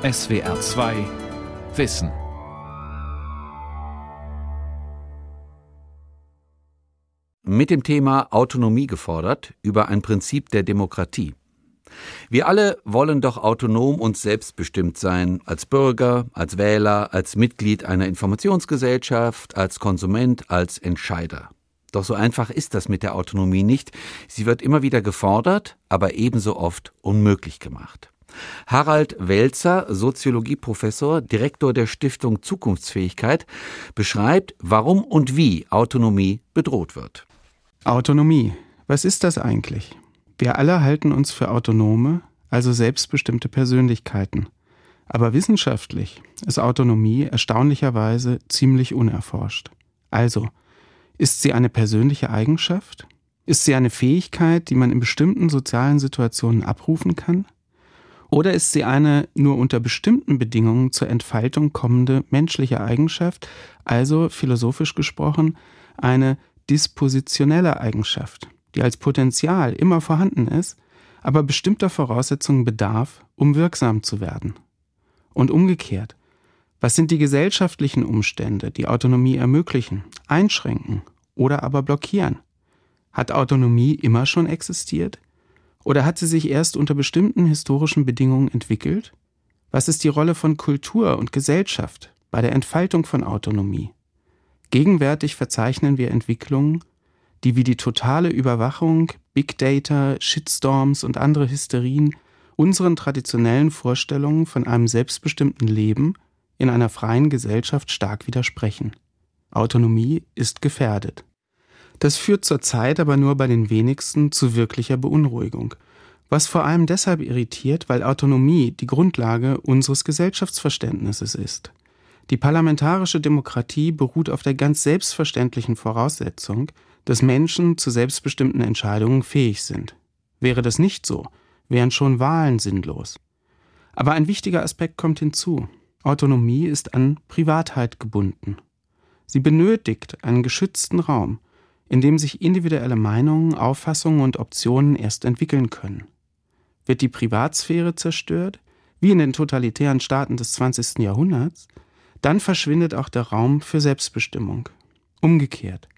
SWR 2 Wissen. Mit dem Thema Autonomie gefordert über ein Prinzip der Demokratie. Wir alle wollen doch autonom und selbstbestimmt sein, als Bürger, als Wähler, als Mitglied einer Informationsgesellschaft, als Konsument, als Entscheider. Doch so einfach ist das mit der Autonomie nicht. Sie wird immer wieder gefordert, aber ebenso oft unmöglich gemacht. Harald Welzer, Soziologieprofessor, Direktor der Stiftung Zukunftsfähigkeit, beschreibt, warum und wie Autonomie bedroht wird. Autonomie. Was ist das eigentlich? Wir alle halten uns für autonome, also selbstbestimmte Persönlichkeiten. Aber wissenschaftlich ist Autonomie erstaunlicherweise ziemlich unerforscht. Also, ist sie eine persönliche Eigenschaft? Ist sie eine Fähigkeit, die man in bestimmten sozialen Situationen abrufen kann? Oder ist sie eine nur unter bestimmten Bedingungen zur Entfaltung kommende menschliche Eigenschaft, also philosophisch gesprochen eine dispositionelle Eigenschaft? die als Potenzial immer vorhanden ist, aber bestimmter Voraussetzungen bedarf, um wirksam zu werden. Und umgekehrt, was sind die gesellschaftlichen Umstände, die Autonomie ermöglichen, einschränken oder aber blockieren? Hat Autonomie immer schon existiert? Oder hat sie sich erst unter bestimmten historischen Bedingungen entwickelt? Was ist die Rolle von Kultur und Gesellschaft bei der Entfaltung von Autonomie? Gegenwärtig verzeichnen wir Entwicklungen, die wie die totale Überwachung, Big Data, Shitstorms und andere Hysterien unseren traditionellen Vorstellungen von einem selbstbestimmten Leben in einer freien Gesellschaft stark widersprechen. Autonomie ist gefährdet. Das führt zurzeit aber nur bei den wenigsten zu wirklicher Beunruhigung, was vor allem deshalb irritiert, weil Autonomie die Grundlage unseres Gesellschaftsverständnisses ist. Die parlamentarische Demokratie beruht auf der ganz selbstverständlichen Voraussetzung, dass Menschen zu selbstbestimmten Entscheidungen fähig sind. Wäre das nicht so, wären schon Wahlen sinnlos. Aber ein wichtiger Aspekt kommt hinzu. Autonomie ist an Privatheit gebunden. Sie benötigt einen geschützten Raum, in dem sich individuelle Meinungen, Auffassungen und Optionen erst entwickeln können. Wird die Privatsphäre zerstört, wie in den totalitären Staaten des 20. Jahrhunderts, dann verschwindet auch der Raum für Selbstbestimmung. Umgekehrt.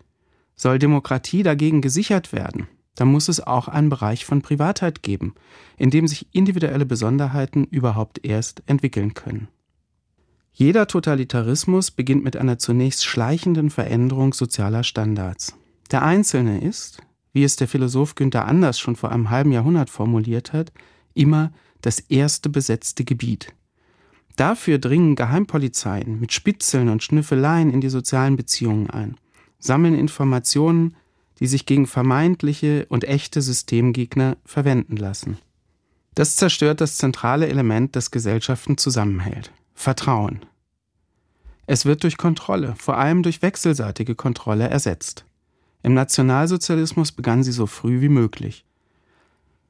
Soll Demokratie dagegen gesichert werden, dann muss es auch einen Bereich von Privatheit geben, in dem sich individuelle Besonderheiten überhaupt erst entwickeln können. Jeder Totalitarismus beginnt mit einer zunächst schleichenden Veränderung sozialer Standards. Der Einzelne ist, wie es der Philosoph Günther Anders schon vor einem halben Jahrhundert formuliert hat, immer das erste besetzte Gebiet. Dafür dringen Geheimpolizeien mit Spitzeln und Schnüffeleien in die sozialen Beziehungen ein sammeln Informationen, die sich gegen vermeintliche und echte Systemgegner verwenden lassen. Das zerstört das zentrale Element, das Gesellschaften zusammenhält Vertrauen. Es wird durch Kontrolle, vor allem durch wechselseitige Kontrolle, ersetzt. Im Nationalsozialismus begann sie so früh wie möglich.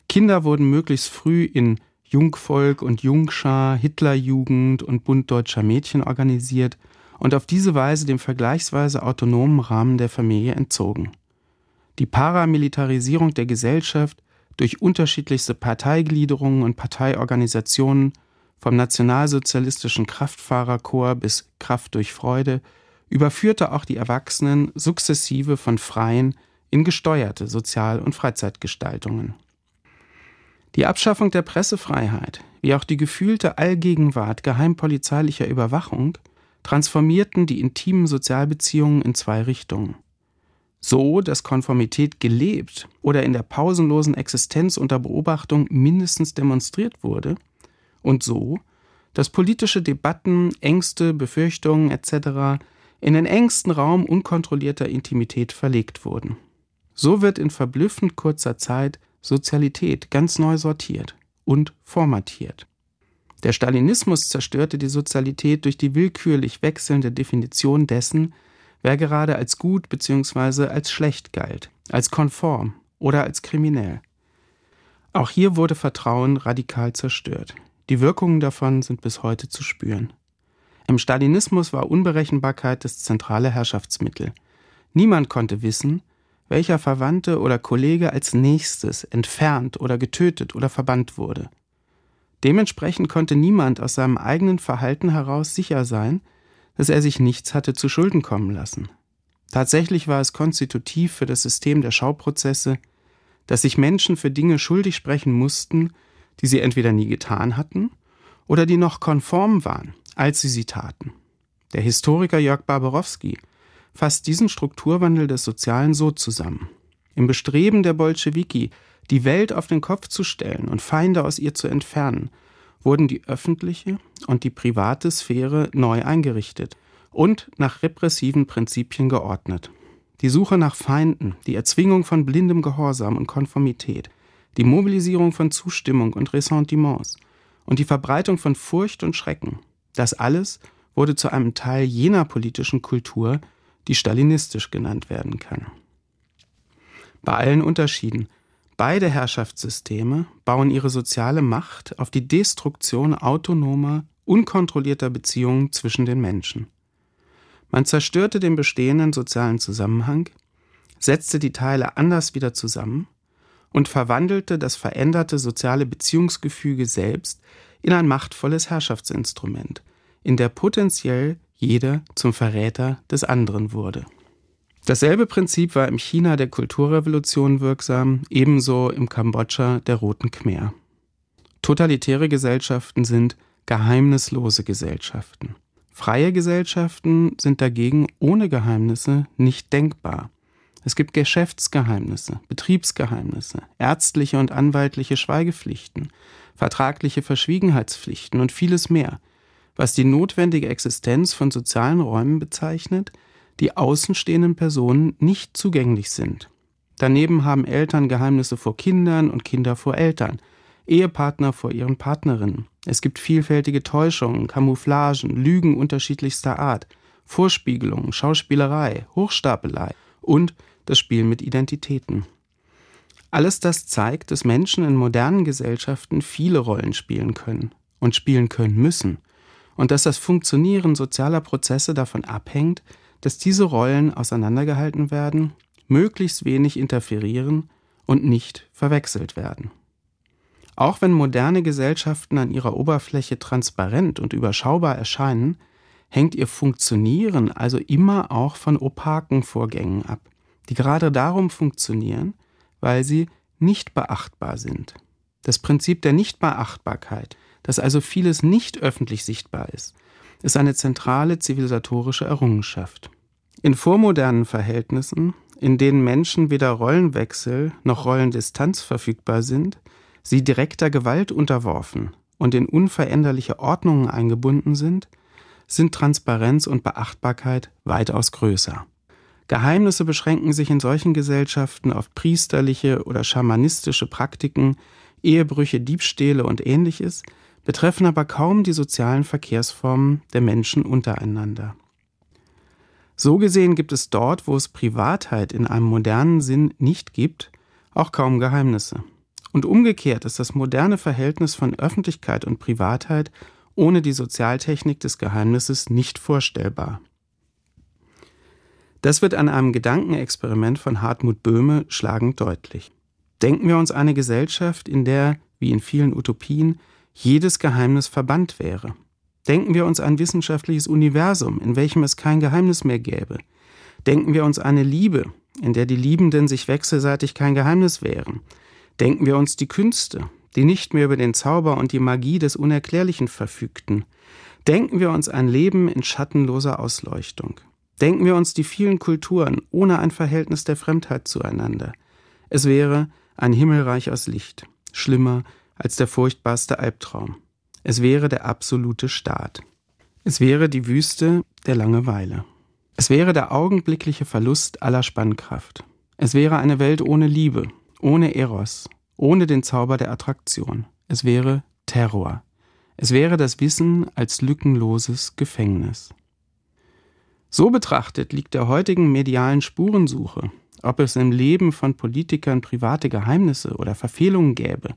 Kinder wurden möglichst früh in Jungvolk und Jungschar, Hitlerjugend und Bund deutscher Mädchen organisiert und auf diese Weise dem vergleichsweise autonomen Rahmen der Familie entzogen. Die Paramilitarisierung der Gesellschaft durch unterschiedlichste Parteigliederungen und Parteiorganisationen, vom nationalsozialistischen Kraftfahrerchor bis Kraft durch Freude, überführte auch die Erwachsenen sukzessive von freien in gesteuerte Sozial- und Freizeitgestaltungen. Die Abschaffung der Pressefreiheit, wie auch die gefühlte Allgegenwart geheimpolizeilicher Überwachung transformierten die intimen Sozialbeziehungen in zwei Richtungen. So, dass Konformität gelebt oder in der pausenlosen Existenz unter Beobachtung mindestens demonstriert wurde, und so, dass politische Debatten, Ängste, Befürchtungen etc. in den engsten Raum unkontrollierter Intimität verlegt wurden. So wird in verblüffend kurzer Zeit Sozialität ganz neu sortiert und formatiert. Der Stalinismus zerstörte die Sozialität durch die willkürlich wechselnde Definition dessen, wer gerade als gut bzw. als schlecht galt, als konform oder als kriminell. Auch hier wurde Vertrauen radikal zerstört. Die Wirkungen davon sind bis heute zu spüren. Im Stalinismus war Unberechenbarkeit das zentrale Herrschaftsmittel. Niemand konnte wissen, welcher Verwandte oder Kollege als nächstes entfernt oder getötet oder verbannt wurde. Dementsprechend konnte niemand aus seinem eigenen Verhalten heraus sicher sein, dass er sich nichts hatte zu Schulden kommen lassen. Tatsächlich war es konstitutiv für das System der Schauprozesse, dass sich Menschen für Dinge schuldig sprechen mussten, die sie entweder nie getan hatten oder die noch konform waren, als sie sie taten. Der Historiker Jörg Barbarowski fasst diesen Strukturwandel des Sozialen so zusammen. Im Bestreben der Bolschewiki, die Welt auf den Kopf zu stellen und Feinde aus ihr zu entfernen, wurden die öffentliche und die private Sphäre neu eingerichtet und nach repressiven Prinzipien geordnet. Die Suche nach Feinden, die Erzwingung von blindem Gehorsam und Konformität, die Mobilisierung von Zustimmung und Ressentiments und die Verbreitung von Furcht und Schrecken, das alles wurde zu einem Teil jener politischen Kultur, die stalinistisch genannt werden kann. Bei allen Unterschieden, beide Herrschaftssysteme bauen ihre soziale Macht auf die Destruktion autonomer, unkontrollierter Beziehungen zwischen den Menschen. Man zerstörte den bestehenden sozialen Zusammenhang, setzte die Teile anders wieder zusammen und verwandelte das veränderte soziale Beziehungsgefüge selbst in ein machtvolles Herrschaftsinstrument, in der potenziell jeder zum Verräter des anderen wurde. Dasselbe Prinzip war im China der Kulturrevolution wirksam, ebenso im Kambodscha der Roten Khmer. Totalitäre Gesellschaften sind geheimnislose Gesellschaften. Freie Gesellschaften sind dagegen ohne Geheimnisse nicht denkbar. Es gibt Geschäftsgeheimnisse, Betriebsgeheimnisse, ärztliche und anwaltliche Schweigepflichten, vertragliche Verschwiegenheitspflichten und vieles mehr, was die notwendige Existenz von sozialen Räumen bezeichnet, die außenstehenden Personen nicht zugänglich sind. Daneben haben Eltern Geheimnisse vor Kindern und Kinder vor Eltern, Ehepartner vor ihren Partnerinnen. Es gibt vielfältige Täuschungen, Camouflagen, Lügen unterschiedlichster Art, Vorspiegelungen, Schauspielerei, Hochstapelei und das Spiel mit Identitäten. Alles das zeigt, dass Menschen in modernen Gesellschaften viele Rollen spielen können und spielen können müssen – und dass das Funktionieren sozialer Prozesse davon abhängt, dass diese Rollen auseinandergehalten werden, möglichst wenig interferieren und nicht verwechselt werden. Auch wenn moderne Gesellschaften an ihrer Oberfläche transparent und überschaubar erscheinen, hängt ihr Funktionieren also immer auch von opaken Vorgängen ab, die gerade darum funktionieren, weil sie nicht beachtbar sind. Das Prinzip der Nichtbeachtbarkeit dass also vieles nicht öffentlich sichtbar ist, ist eine zentrale zivilisatorische Errungenschaft. In vormodernen Verhältnissen, in denen Menschen weder Rollenwechsel noch Rollendistanz verfügbar sind, sie direkter Gewalt unterworfen und in unveränderliche Ordnungen eingebunden sind, sind Transparenz und Beachtbarkeit weitaus größer. Geheimnisse beschränken sich in solchen Gesellschaften auf priesterliche oder schamanistische Praktiken, Ehebrüche, Diebstähle und ähnliches, betreffen aber kaum die sozialen Verkehrsformen der Menschen untereinander. So gesehen gibt es dort, wo es Privatheit in einem modernen Sinn nicht gibt, auch kaum Geheimnisse. Und umgekehrt ist das moderne Verhältnis von Öffentlichkeit und Privatheit ohne die Sozialtechnik des Geheimnisses nicht vorstellbar. Das wird an einem Gedankenexperiment von Hartmut Böhme schlagend deutlich. Denken wir uns eine Gesellschaft, in der, wie in vielen Utopien, jedes Geheimnis verbannt wäre. Denken wir uns ein wissenschaftliches Universum, in welchem es kein Geheimnis mehr gäbe. Denken wir uns eine Liebe, in der die Liebenden sich wechselseitig kein Geheimnis wären. Denken wir uns die Künste, die nicht mehr über den Zauber und die Magie des Unerklärlichen verfügten. Denken wir uns ein Leben in schattenloser Ausleuchtung. Denken wir uns die vielen Kulturen ohne ein Verhältnis der Fremdheit zueinander. Es wäre ein Himmelreich aus Licht, schlimmer als der furchtbarste Albtraum. Es wäre der absolute Staat. Es wäre die Wüste der Langeweile. Es wäre der augenblickliche Verlust aller Spannkraft. Es wäre eine Welt ohne Liebe, ohne Eros, ohne den Zauber der Attraktion. Es wäre Terror. Es wäre das Wissen als lückenloses Gefängnis. So betrachtet liegt der heutigen medialen Spurensuche, ob es im Leben von Politikern private Geheimnisse oder Verfehlungen gäbe,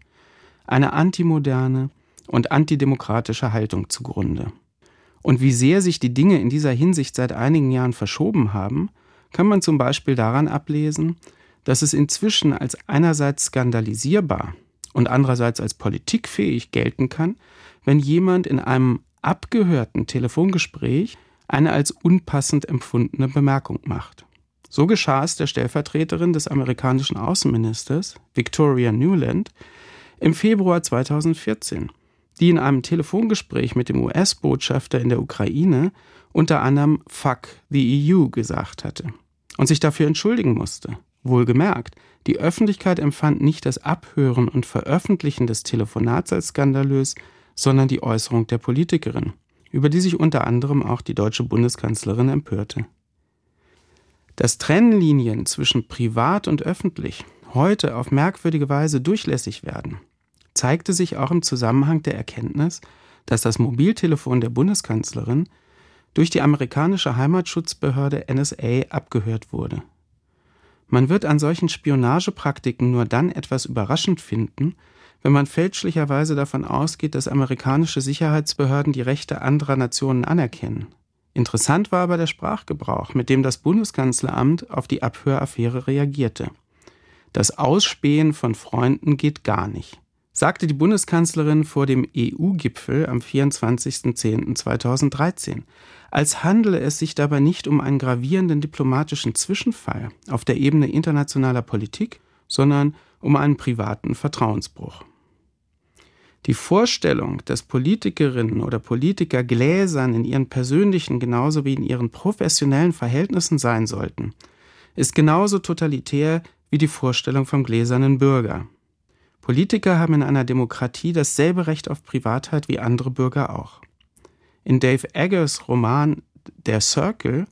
eine antimoderne und antidemokratische Haltung zugrunde. Und wie sehr sich die Dinge in dieser Hinsicht seit einigen Jahren verschoben haben, kann man zum Beispiel daran ablesen, dass es inzwischen als einerseits skandalisierbar und andererseits als politikfähig gelten kann, wenn jemand in einem abgehörten Telefongespräch eine als unpassend empfundene Bemerkung macht. So geschah es der Stellvertreterin des amerikanischen Außenministers, Victoria Newland, im Februar 2014, die in einem Telefongespräch mit dem US-Botschafter in der Ukraine unter anderem Fuck the EU gesagt hatte und sich dafür entschuldigen musste. Wohlgemerkt, die Öffentlichkeit empfand nicht das Abhören und Veröffentlichen des Telefonats als skandalös, sondern die Äußerung der Politikerin, über die sich unter anderem auch die deutsche Bundeskanzlerin empörte. Dass Trennlinien zwischen privat und öffentlich heute auf merkwürdige Weise durchlässig werden, zeigte sich auch im Zusammenhang der Erkenntnis, dass das Mobiltelefon der Bundeskanzlerin durch die amerikanische Heimatschutzbehörde NSA abgehört wurde. Man wird an solchen Spionagepraktiken nur dann etwas überraschend finden, wenn man fälschlicherweise davon ausgeht, dass amerikanische Sicherheitsbehörden die Rechte anderer Nationen anerkennen. Interessant war aber der Sprachgebrauch, mit dem das Bundeskanzleramt auf die Abhöraffäre reagierte. Das Ausspähen von Freunden geht gar nicht, sagte die Bundeskanzlerin vor dem EU-Gipfel am 24.10.2013, als handele es sich dabei nicht um einen gravierenden diplomatischen Zwischenfall auf der Ebene internationaler Politik, sondern um einen privaten Vertrauensbruch. Die Vorstellung, dass Politikerinnen oder Politiker gläsern in ihren persönlichen genauso wie in ihren professionellen Verhältnissen sein sollten, ist genauso totalitär wie die Vorstellung vom gläsernen Bürger. Politiker haben in einer Demokratie dasselbe Recht auf Privatheit wie andere Bürger auch. In Dave Eggers Roman Der Circle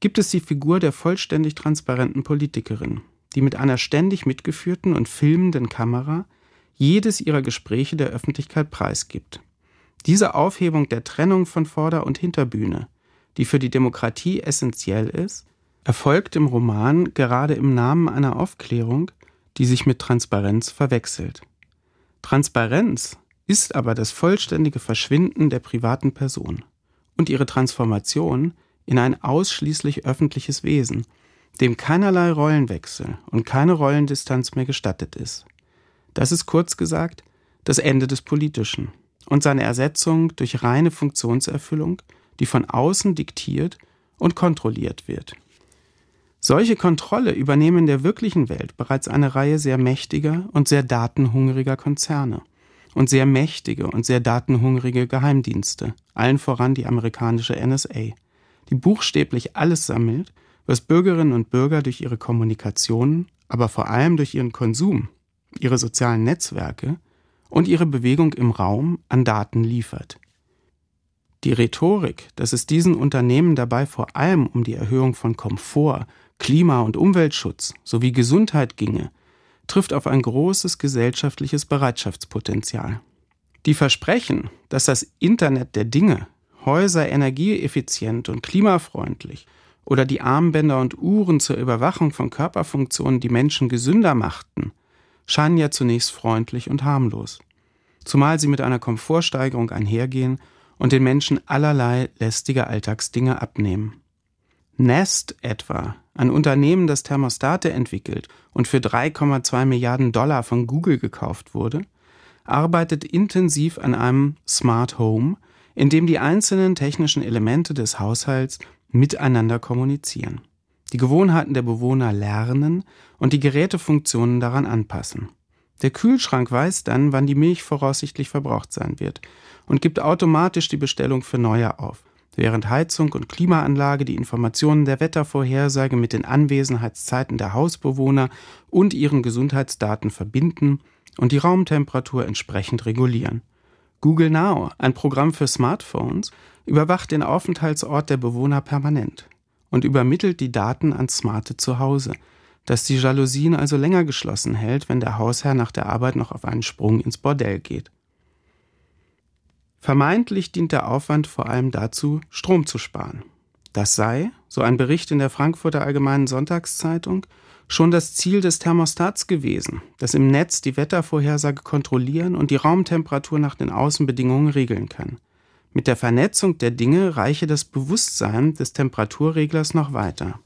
gibt es die Figur der vollständig transparenten Politikerin, die mit einer ständig mitgeführten und filmenden Kamera jedes ihrer Gespräche der Öffentlichkeit preisgibt. Diese Aufhebung der Trennung von Vorder- und Hinterbühne, die für die Demokratie essentiell ist, erfolgt im Roman gerade im Namen einer Aufklärung, die sich mit Transparenz verwechselt. Transparenz ist aber das vollständige Verschwinden der privaten Person und ihre Transformation in ein ausschließlich öffentliches Wesen, dem keinerlei Rollenwechsel und keine Rollendistanz mehr gestattet ist. Das ist kurz gesagt das Ende des Politischen und seine Ersetzung durch reine Funktionserfüllung, die von außen diktiert und kontrolliert wird. Solche Kontrolle übernehmen in der wirklichen Welt bereits eine Reihe sehr mächtiger und sehr datenhungriger Konzerne und sehr mächtige und sehr datenhungrige Geheimdienste, allen voran die amerikanische NSA, die buchstäblich alles sammelt, was Bürgerinnen und Bürger durch ihre Kommunikation, aber vor allem durch ihren Konsum ihre sozialen Netzwerke und ihre Bewegung im Raum an Daten liefert. Die Rhetorik, dass es diesen Unternehmen dabei vor allem um die Erhöhung von Komfort, Klima- und Umweltschutz sowie Gesundheit ginge, trifft auf ein großes gesellschaftliches Bereitschaftspotenzial. Die Versprechen, dass das Internet der Dinge Häuser energieeffizient und klimafreundlich oder die Armbänder und Uhren zur Überwachung von Körperfunktionen die Menschen gesünder machten, scheinen ja zunächst freundlich und harmlos, zumal sie mit einer Komfortsteigerung einhergehen und den Menschen allerlei lästige Alltagsdinge abnehmen. Nest etwa, ein Unternehmen, das Thermostate entwickelt und für 3,2 Milliarden Dollar von Google gekauft wurde, arbeitet intensiv an einem Smart Home, in dem die einzelnen technischen Elemente des Haushalts miteinander kommunizieren die Gewohnheiten der Bewohner lernen und die Gerätefunktionen daran anpassen. Der Kühlschrank weiß dann, wann die Milch voraussichtlich verbraucht sein wird und gibt automatisch die Bestellung für neue auf, während Heizung und Klimaanlage die Informationen der Wettervorhersage mit den Anwesenheitszeiten der Hausbewohner und ihren Gesundheitsdaten verbinden und die Raumtemperatur entsprechend regulieren. Google Now, ein Programm für Smartphones, überwacht den Aufenthaltsort der Bewohner permanent und übermittelt die Daten ans smarte Zuhause, das die Jalousien also länger geschlossen hält, wenn der Hausherr nach der Arbeit noch auf einen Sprung ins Bordell geht. Vermeintlich dient der Aufwand vor allem dazu, Strom zu sparen. Das sei, so ein Bericht in der Frankfurter Allgemeinen Sonntagszeitung, schon das Ziel des Thermostats gewesen, das im Netz die Wettervorhersage kontrollieren und die Raumtemperatur nach den Außenbedingungen regeln kann. Mit der Vernetzung der Dinge reiche das Bewusstsein des Temperaturreglers noch weiter.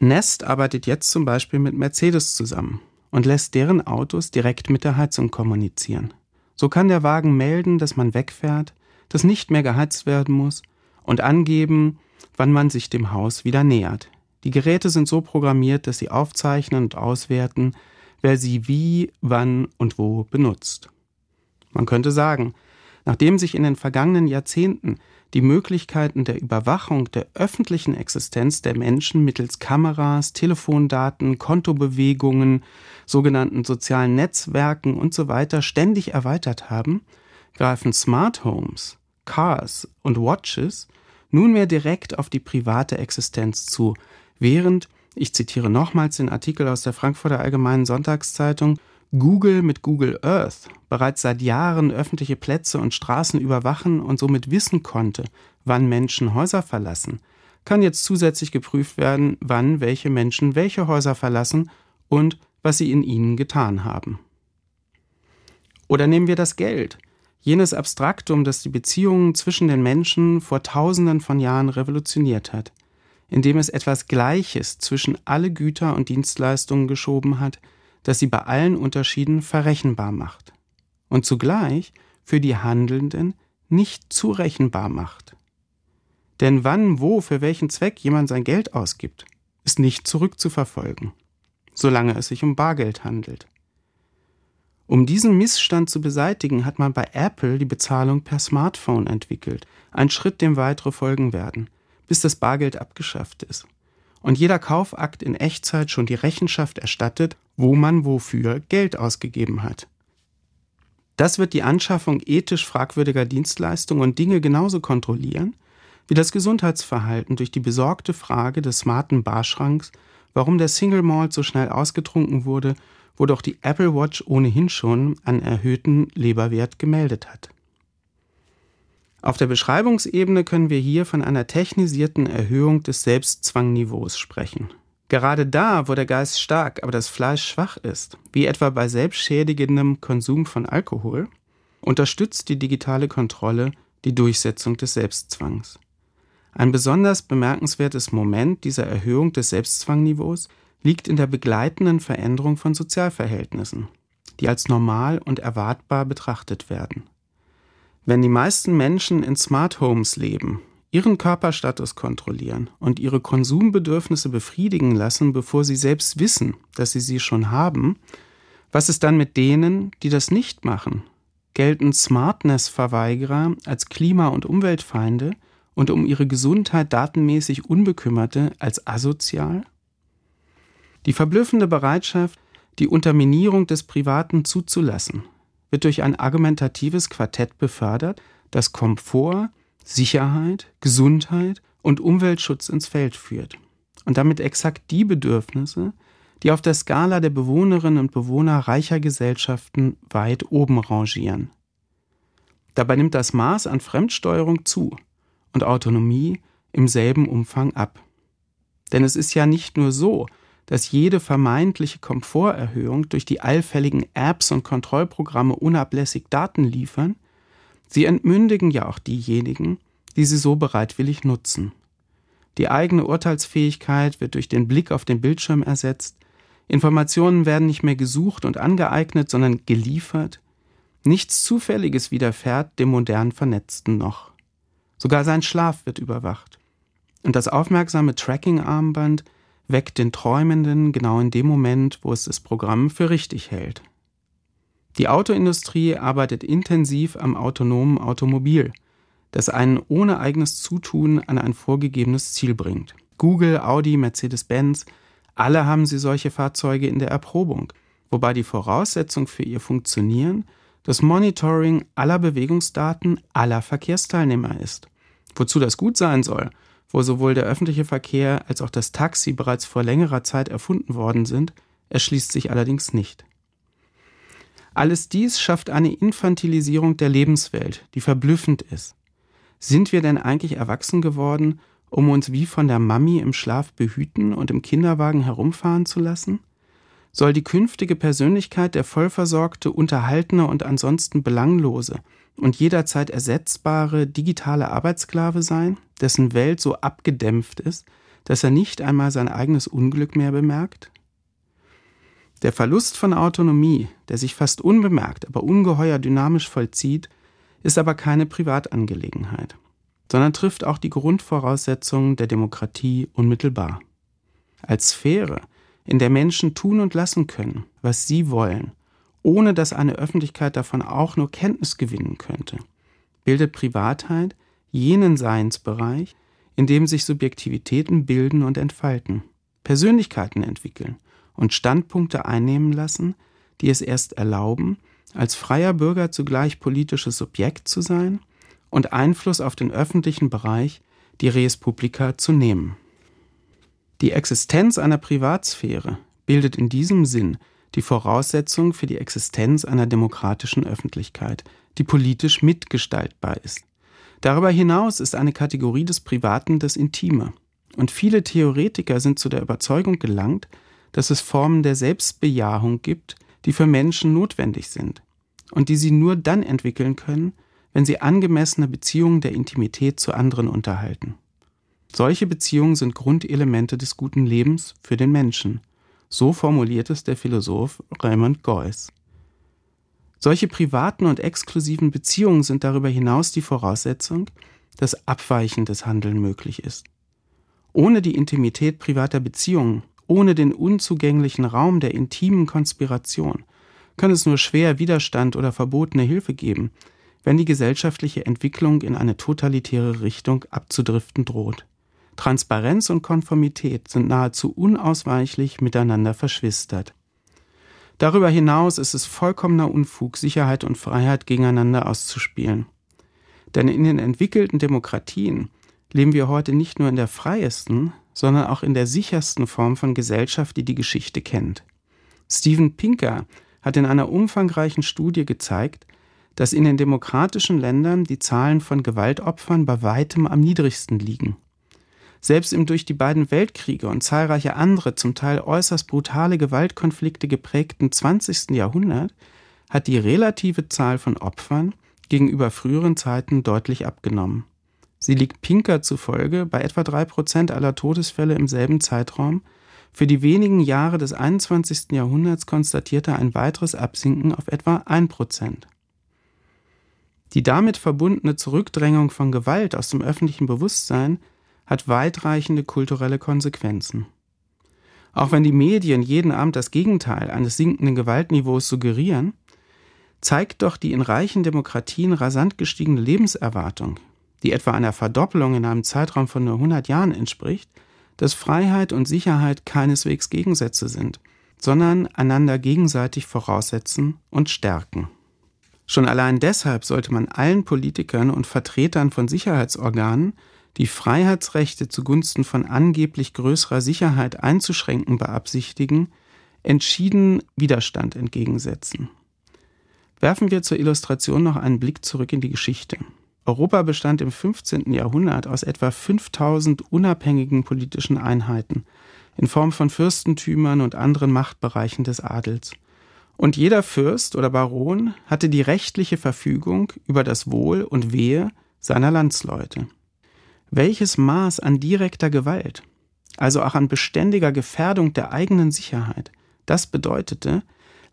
Nest arbeitet jetzt zum Beispiel mit Mercedes zusammen und lässt deren Autos direkt mit der Heizung kommunizieren. So kann der Wagen melden, dass man wegfährt, dass nicht mehr geheizt werden muss und angeben, wann man sich dem Haus wieder nähert. Die Geräte sind so programmiert, dass sie aufzeichnen und auswerten, wer sie wie, wann und wo benutzt. Man könnte sagen, nachdem sich in den vergangenen Jahrzehnten die Möglichkeiten der Überwachung der öffentlichen Existenz der Menschen mittels Kameras, Telefondaten, Kontobewegungen, sogenannten sozialen Netzwerken usw. So ständig erweitert haben, greifen Smart Homes, Cars und Watches nunmehr direkt auf die private Existenz zu, während, ich zitiere nochmals den Artikel aus der Frankfurter Allgemeinen Sonntagszeitung, Google mit Google Earth bereits seit Jahren öffentliche Plätze und Straßen überwachen und somit wissen konnte, wann Menschen Häuser verlassen, kann jetzt zusätzlich geprüft werden, wann welche Menschen welche Häuser verlassen und was sie in ihnen getan haben. Oder nehmen wir das Geld, jenes Abstraktum, das die Beziehungen zwischen den Menschen vor tausenden von Jahren revolutioniert hat, indem es etwas Gleiches zwischen alle Güter und Dienstleistungen geschoben hat, das sie bei allen Unterschieden verrechenbar macht und zugleich für die Handelnden nicht zurechenbar macht. Denn wann, wo, für welchen Zweck jemand sein Geld ausgibt, ist nicht zurückzuverfolgen, solange es sich um Bargeld handelt. Um diesen Missstand zu beseitigen, hat man bei Apple die Bezahlung per Smartphone entwickelt, ein Schritt, dem weitere folgen werden, bis das Bargeld abgeschafft ist und jeder Kaufakt in Echtzeit schon die Rechenschaft erstattet, wo man wofür Geld ausgegeben hat. Das wird die Anschaffung ethisch fragwürdiger Dienstleistungen und Dinge genauso kontrollieren, wie das Gesundheitsverhalten durch die besorgte Frage des smarten Barschranks, warum der Single Malt so schnell ausgetrunken wurde, wo doch die Apple Watch ohnehin schon einen erhöhten Leberwert gemeldet hat. Auf der Beschreibungsebene können wir hier von einer technisierten Erhöhung des Selbstzwangniveaus sprechen. Gerade da, wo der Geist stark, aber das Fleisch schwach ist, wie etwa bei selbstschädigendem Konsum von Alkohol, unterstützt die digitale Kontrolle die Durchsetzung des Selbstzwangs. Ein besonders bemerkenswertes Moment dieser Erhöhung des Selbstzwangniveaus liegt in der begleitenden Veränderung von Sozialverhältnissen, die als normal und erwartbar betrachtet werden. Wenn die meisten Menschen in Smart Homes leben, ihren Körperstatus kontrollieren und ihre Konsumbedürfnisse befriedigen lassen, bevor sie selbst wissen, dass sie sie schon haben, was ist dann mit denen, die das nicht machen? Gelten Smartness-Verweigerer als Klima- und Umweltfeinde und um ihre Gesundheit datenmäßig Unbekümmerte als asozial? Die verblüffende Bereitschaft, die Unterminierung des Privaten zuzulassen, wird durch ein argumentatives Quartett befördert, das Komfort, Sicherheit, Gesundheit und Umweltschutz ins Feld führt und damit exakt die Bedürfnisse, die auf der Skala der Bewohnerinnen und Bewohner reicher Gesellschaften weit oben rangieren. Dabei nimmt das Maß an Fremdsteuerung zu und Autonomie im selben Umfang ab. Denn es ist ja nicht nur so, dass jede vermeintliche Komforterhöhung durch die allfälligen Apps und Kontrollprogramme unablässig Daten liefern, sie entmündigen ja auch diejenigen, die sie so bereitwillig nutzen. Die eigene Urteilsfähigkeit wird durch den Blick auf den Bildschirm ersetzt, Informationen werden nicht mehr gesucht und angeeignet, sondern geliefert, nichts Zufälliges widerfährt dem modern Vernetzten noch. Sogar sein Schlaf wird überwacht. Und das aufmerksame Tracking-Armband weckt den Träumenden genau in dem Moment, wo es das Programm für richtig hält. Die Autoindustrie arbeitet intensiv am autonomen Automobil, das einen ohne eigenes Zutun an ein vorgegebenes Ziel bringt. Google, Audi, Mercedes-Benz, alle haben sie solche Fahrzeuge in der Erprobung, wobei die Voraussetzung für ihr Funktionieren das Monitoring aller Bewegungsdaten aller Verkehrsteilnehmer ist. Wozu das gut sein soll, wo sowohl der öffentliche Verkehr als auch das Taxi bereits vor längerer Zeit erfunden worden sind, erschließt sich allerdings nicht. Alles dies schafft eine Infantilisierung der Lebenswelt, die verblüffend ist. Sind wir denn eigentlich erwachsen geworden, um uns wie von der Mami im Schlaf behüten und im Kinderwagen herumfahren zu lassen? Soll die künftige Persönlichkeit der vollversorgte, unterhaltene und ansonsten belanglose, und jederzeit ersetzbare digitale Arbeitssklave sein, dessen Welt so abgedämpft ist, dass er nicht einmal sein eigenes Unglück mehr bemerkt? Der Verlust von Autonomie, der sich fast unbemerkt, aber ungeheuer dynamisch vollzieht, ist aber keine Privatangelegenheit, sondern trifft auch die Grundvoraussetzungen der Demokratie unmittelbar. Als Sphäre, in der Menschen tun und lassen können, was sie wollen, ohne dass eine Öffentlichkeit davon auch nur Kenntnis gewinnen könnte, bildet Privatheit jenen Seinsbereich, in dem sich Subjektivitäten bilden und entfalten, Persönlichkeiten entwickeln und Standpunkte einnehmen lassen, die es erst erlauben, als freier Bürger zugleich politisches Subjekt zu sein und Einfluss auf den öffentlichen Bereich, die Res Publica, zu nehmen. Die Existenz einer Privatsphäre bildet in diesem Sinn die Voraussetzung für die Existenz einer demokratischen Öffentlichkeit, die politisch mitgestaltbar ist. Darüber hinaus ist eine Kategorie des Privaten das Intime. Und viele Theoretiker sind zu der Überzeugung gelangt, dass es Formen der Selbstbejahung gibt, die für Menschen notwendig sind und die sie nur dann entwickeln können, wenn sie angemessene Beziehungen der Intimität zu anderen unterhalten. Solche Beziehungen sind Grundelemente des guten Lebens für den Menschen. So formuliert es der Philosoph Raymond Geuss. Solche privaten und exklusiven Beziehungen sind darüber hinaus die Voraussetzung, dass abweichendes Handeln möglich ist. Ohne die Intimität privater Beziehungen, ohne den unzugänglichen Raum der intimen Konspiration, kann es nur schwer Widerstand oder verbotene Hilfe geben, wenn die gesellschaftliche Entwicklung in eine totalitäre Richtung abzudriften droht. Transparenz und Konformität sind nahezu unausweichlich miteinander verschwistert. Darüber hinaus ist es vollkommener Unfug, Sicherheit und Freiheit gegeneinander auszuspielen. Denn in den entwickelten Demokratien leben wir heute nicht nur in der freiesten, sondern auch in der sichersten Form von Gesellschaft, die die Geschichte kennt. Steven Pinker hat in einer umfangreichen Studie gezeigt, dass in den demokratischen Ländern die Zahlen von Gewaltopfern bei weitem am niedrigsten liegen. Selbst im durch die beiden Weltkriege und zahlreiche andere, zum Teil äußerst brutale Gewaltkonflikte geprägten 20. Jahrhundert hat die relative Zahl von Opfern gegenüber früheren Zeiten deutlich abgenommen. Sie liegt Pinker zufolge bei etwa drei Prozent aller Todesfälle im selben Zeitraum. Für die wenigen Jahre des 21. Jahrhunderts konstatierte ein weiteres Absinken auf etwa ein Prozent. Die damit verbundene Zurückdrängung von Gewalt aus dem öffentlichen Bewusstsein hat weitreichende kulturelle Konsequenzen. Auch wenn die Medien jeden Abend das Gegenteil eines sinkenden Gewaltniveaus suggerieren, zeigt doch die in reichen Demokratien rasant gestiegene Lebenserwartung, die etwa einer Verdoppelung in einem Zeitraum von nur 100 Jahren entspricht, dass Freiheit und Sicherheit keineswegs Gegensätze sind, sondern einander gegenseitig voraussetzen und stärken. Schon allein deshalb sollte man allen Politikern und Vertretern von Sicherheitsorganen die Freiheitsrechte zugunsten von angeblich größerer Sicherheit einzuschränken beabsichtigen, entschieden Widerstand entgegensetzen. Werfen wir zur Illustration noch einen Blick zurück in die Geschichte. Europa bestand im 15. Jahrhundert aus etwa 5000 unabhängigen politischen Einheiten in Form von Fürstentümern und anderen Machtbereichen des Adels. Und jeder Fürst oder Baron hatte die rechtliche Verfügung über das Wohl und Wehe seiner Landsleute. Welches Maß an direkter Gewalt, also auch an beständiger Gefährdung der eigenen Sicherheit, das bedeutete,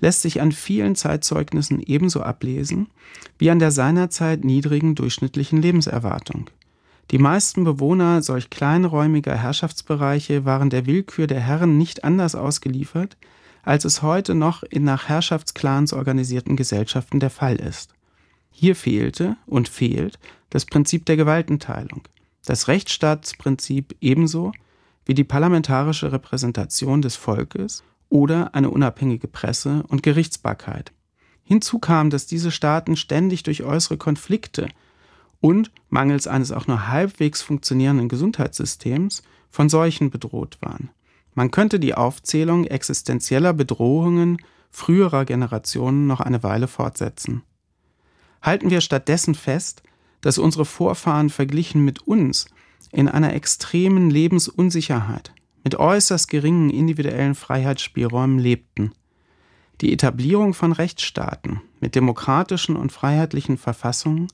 lässt sich an vielen Zeitzeugnissen ebenso ablesen wie an der seinerzeit niedrigen durchschnittlichen Lebenserwartung. Die meisten Bewohner solch kleinräumiger Herrschaftsbereiche waren der Willkür der Herren nicht anders ausgeliefert, als es heute noch in nach Herrschaftsclans organisierten Gesellschaften der Fall ist. Hier fehlte und fehlt das Prinzip der Gewaltenteilung das Rechtsstaatsprinzip ebenso wie die parlamentarische Repräsentation des Volkes oder eine unabhängige Presse und Gerichtsbarkeit. Hinzu kam, dass diese Staaten ständig durch äußere Konflikte und mangels eines auch nur halbwegs funktionierenden Gesundheitssystems von Seuchen bedroht waren. Man könnte die Aufzählung existenzieller Bedrohungen früherer Generationen noch eine Weile fortsetzen. Halten wir stattdessen fest, dass unsere Vorfahren verglichen mit uns in einer extremen Lebensunsicherheit, mit äußerst geringen individuellen Freiheitsspielräumen lebten. Die Etablierung von Rechtsstaaten mit demokratischen und freiheitlichen Verfassungen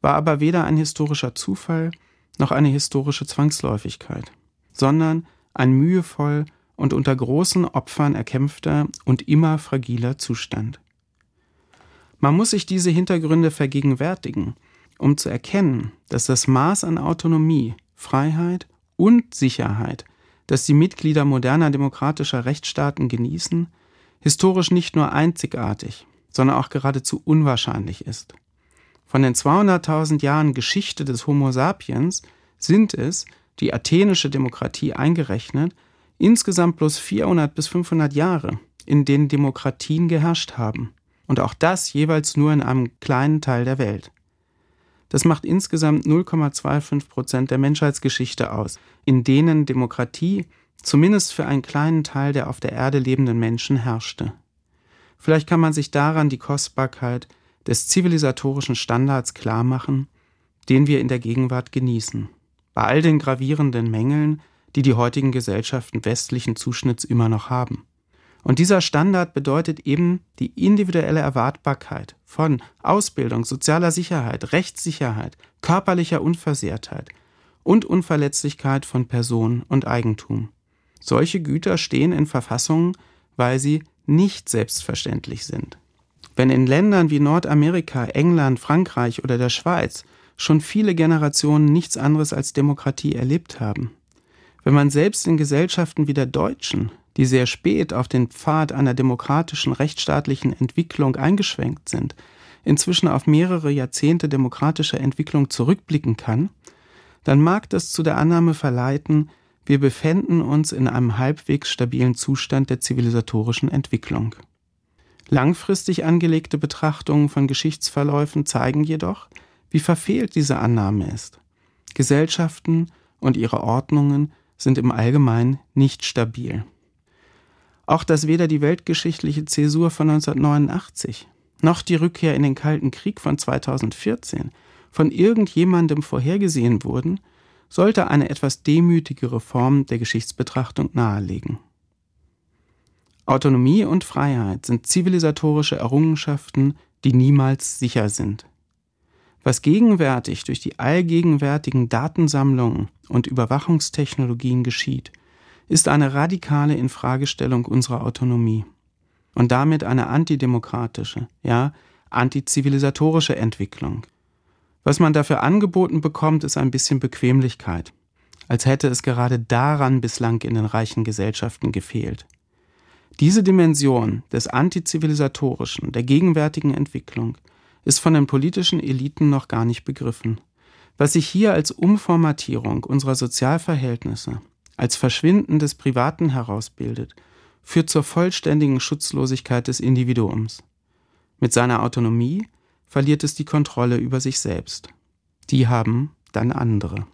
war aber weder ein historischer Zufall noch eine historische Zwangsläufigkeit, sondern ein mühevoll und unter großen Opfern erkämpfter und immer fragiler Zustand. Man muss sich diese Hintergründe vergegenwärtigen, um zu erkennen, dass das Maß an Autonomie, Freiheit und Sicherheit, das die Mitglieder moderner demokratischer Rechtsstaaten genießen, historisch nicht nur einzigartig, sondern auch geradezu unwahrscheinlich ist. Von den 200.000 Jahren Geschichte des Homo sapiens sind es, die athenische Demokratie eingerechnet, insgesamt bloß 400 bis 500 Jahre, in denen Demokratien geherrscht haben. Und auch das jeweils nur in einem kleinen Teil der Welt. Das macht insgesamt 0,25 Prozent der Menschheitsgeschichte aus, in denen Demokratie zumindest für einen kleinen Teil der auf der Erde lebenden Menschen herrschte. Vielleicht kann man sich daran die Kostbarkeit des zivilisatorischen Standards klarmachen, den wir in der Gegenwart genießen. Bei all den gravierenden Mängeln, die die heutigen Gesellschaften westlichen Zuschnitts immer noch haben. Und dieser Standard bedeutet eben die individuelle Erwartbarkeit von Ausbildung, sozialer Sicherheit, Rechtssicherheit, körperlicher Unversehrtheit und Unverletzlichkeit von Person und Eigentum. Solche Güter stehen in Verfassungen, weil sie nicht selbstverständlich sind. Wenn in Ländern wie Nordamerika, England, Frankreich oder der Schweiz schon viele Generationen nichts anderes als Demokratie erlebt haben, wenn man selbst in Gesellschaften wie der deutschen, die sehr spät auf den Pfad einer demokratischen rechtsstaatlichen Entwicklung eingeschwenkt sind, inzwischen auf mehrere Jahrzehnte demokratischer Entwicklung zurückblicken kann, dann mag das zu der Annahme verleiten, wir befänden uns in einem halbwegs stabilen Zustand der zivilisatorischen Entwicklung. Langfristig angelegte Betrachtungen von Geschichtsverläufen zeigen jedoch, wie verfehlt diese Annahme ist. Gesellschaften und ihre Ordnungen sind im Allgemeinen nicht stabil. Auch dass weder die weltgeschichtliche Zäsur von 1989 noch die Rückkehr in den Kalten Krieg von 2014 von irgendjemandem vorhergesehen wurden, sollte eine etwas demütigere Form der Geschichtsbetrachtung nahelegen. Autonomie und Freiheit sind zivilisatorische Errungenschaften, die niemals sicher sind. Was gegenwärtig durch die allgegenwärtigen Datensammlungen und Überwachungstechnologien geschieht, ist eine radikale Infragestellung unserer Autonomie und damit eine antidemokratische, ja antizivilisatorische Entwicklung, was man dafür angeboten bekommt, ist ein bisschen Bequemlichkeit, als hätte es gerade daran bislang in den reichen Gesellschaften gefehlt. Diese Dimension des Antizivilisatorischen, der gegenwärtigen Entwicklung, ist von den politischen Eliten noch gar nicht begriffen. Was sich hier als Umformatierung unserer Sozialverhältnisse, als Verschwinden des Privaten herausbildet, führt zur vollständigen Schutzlosigkeit des Individuums. Mit seiner Autonomie verliert es die Kontrolle über sich selbst. Die haben dann andere.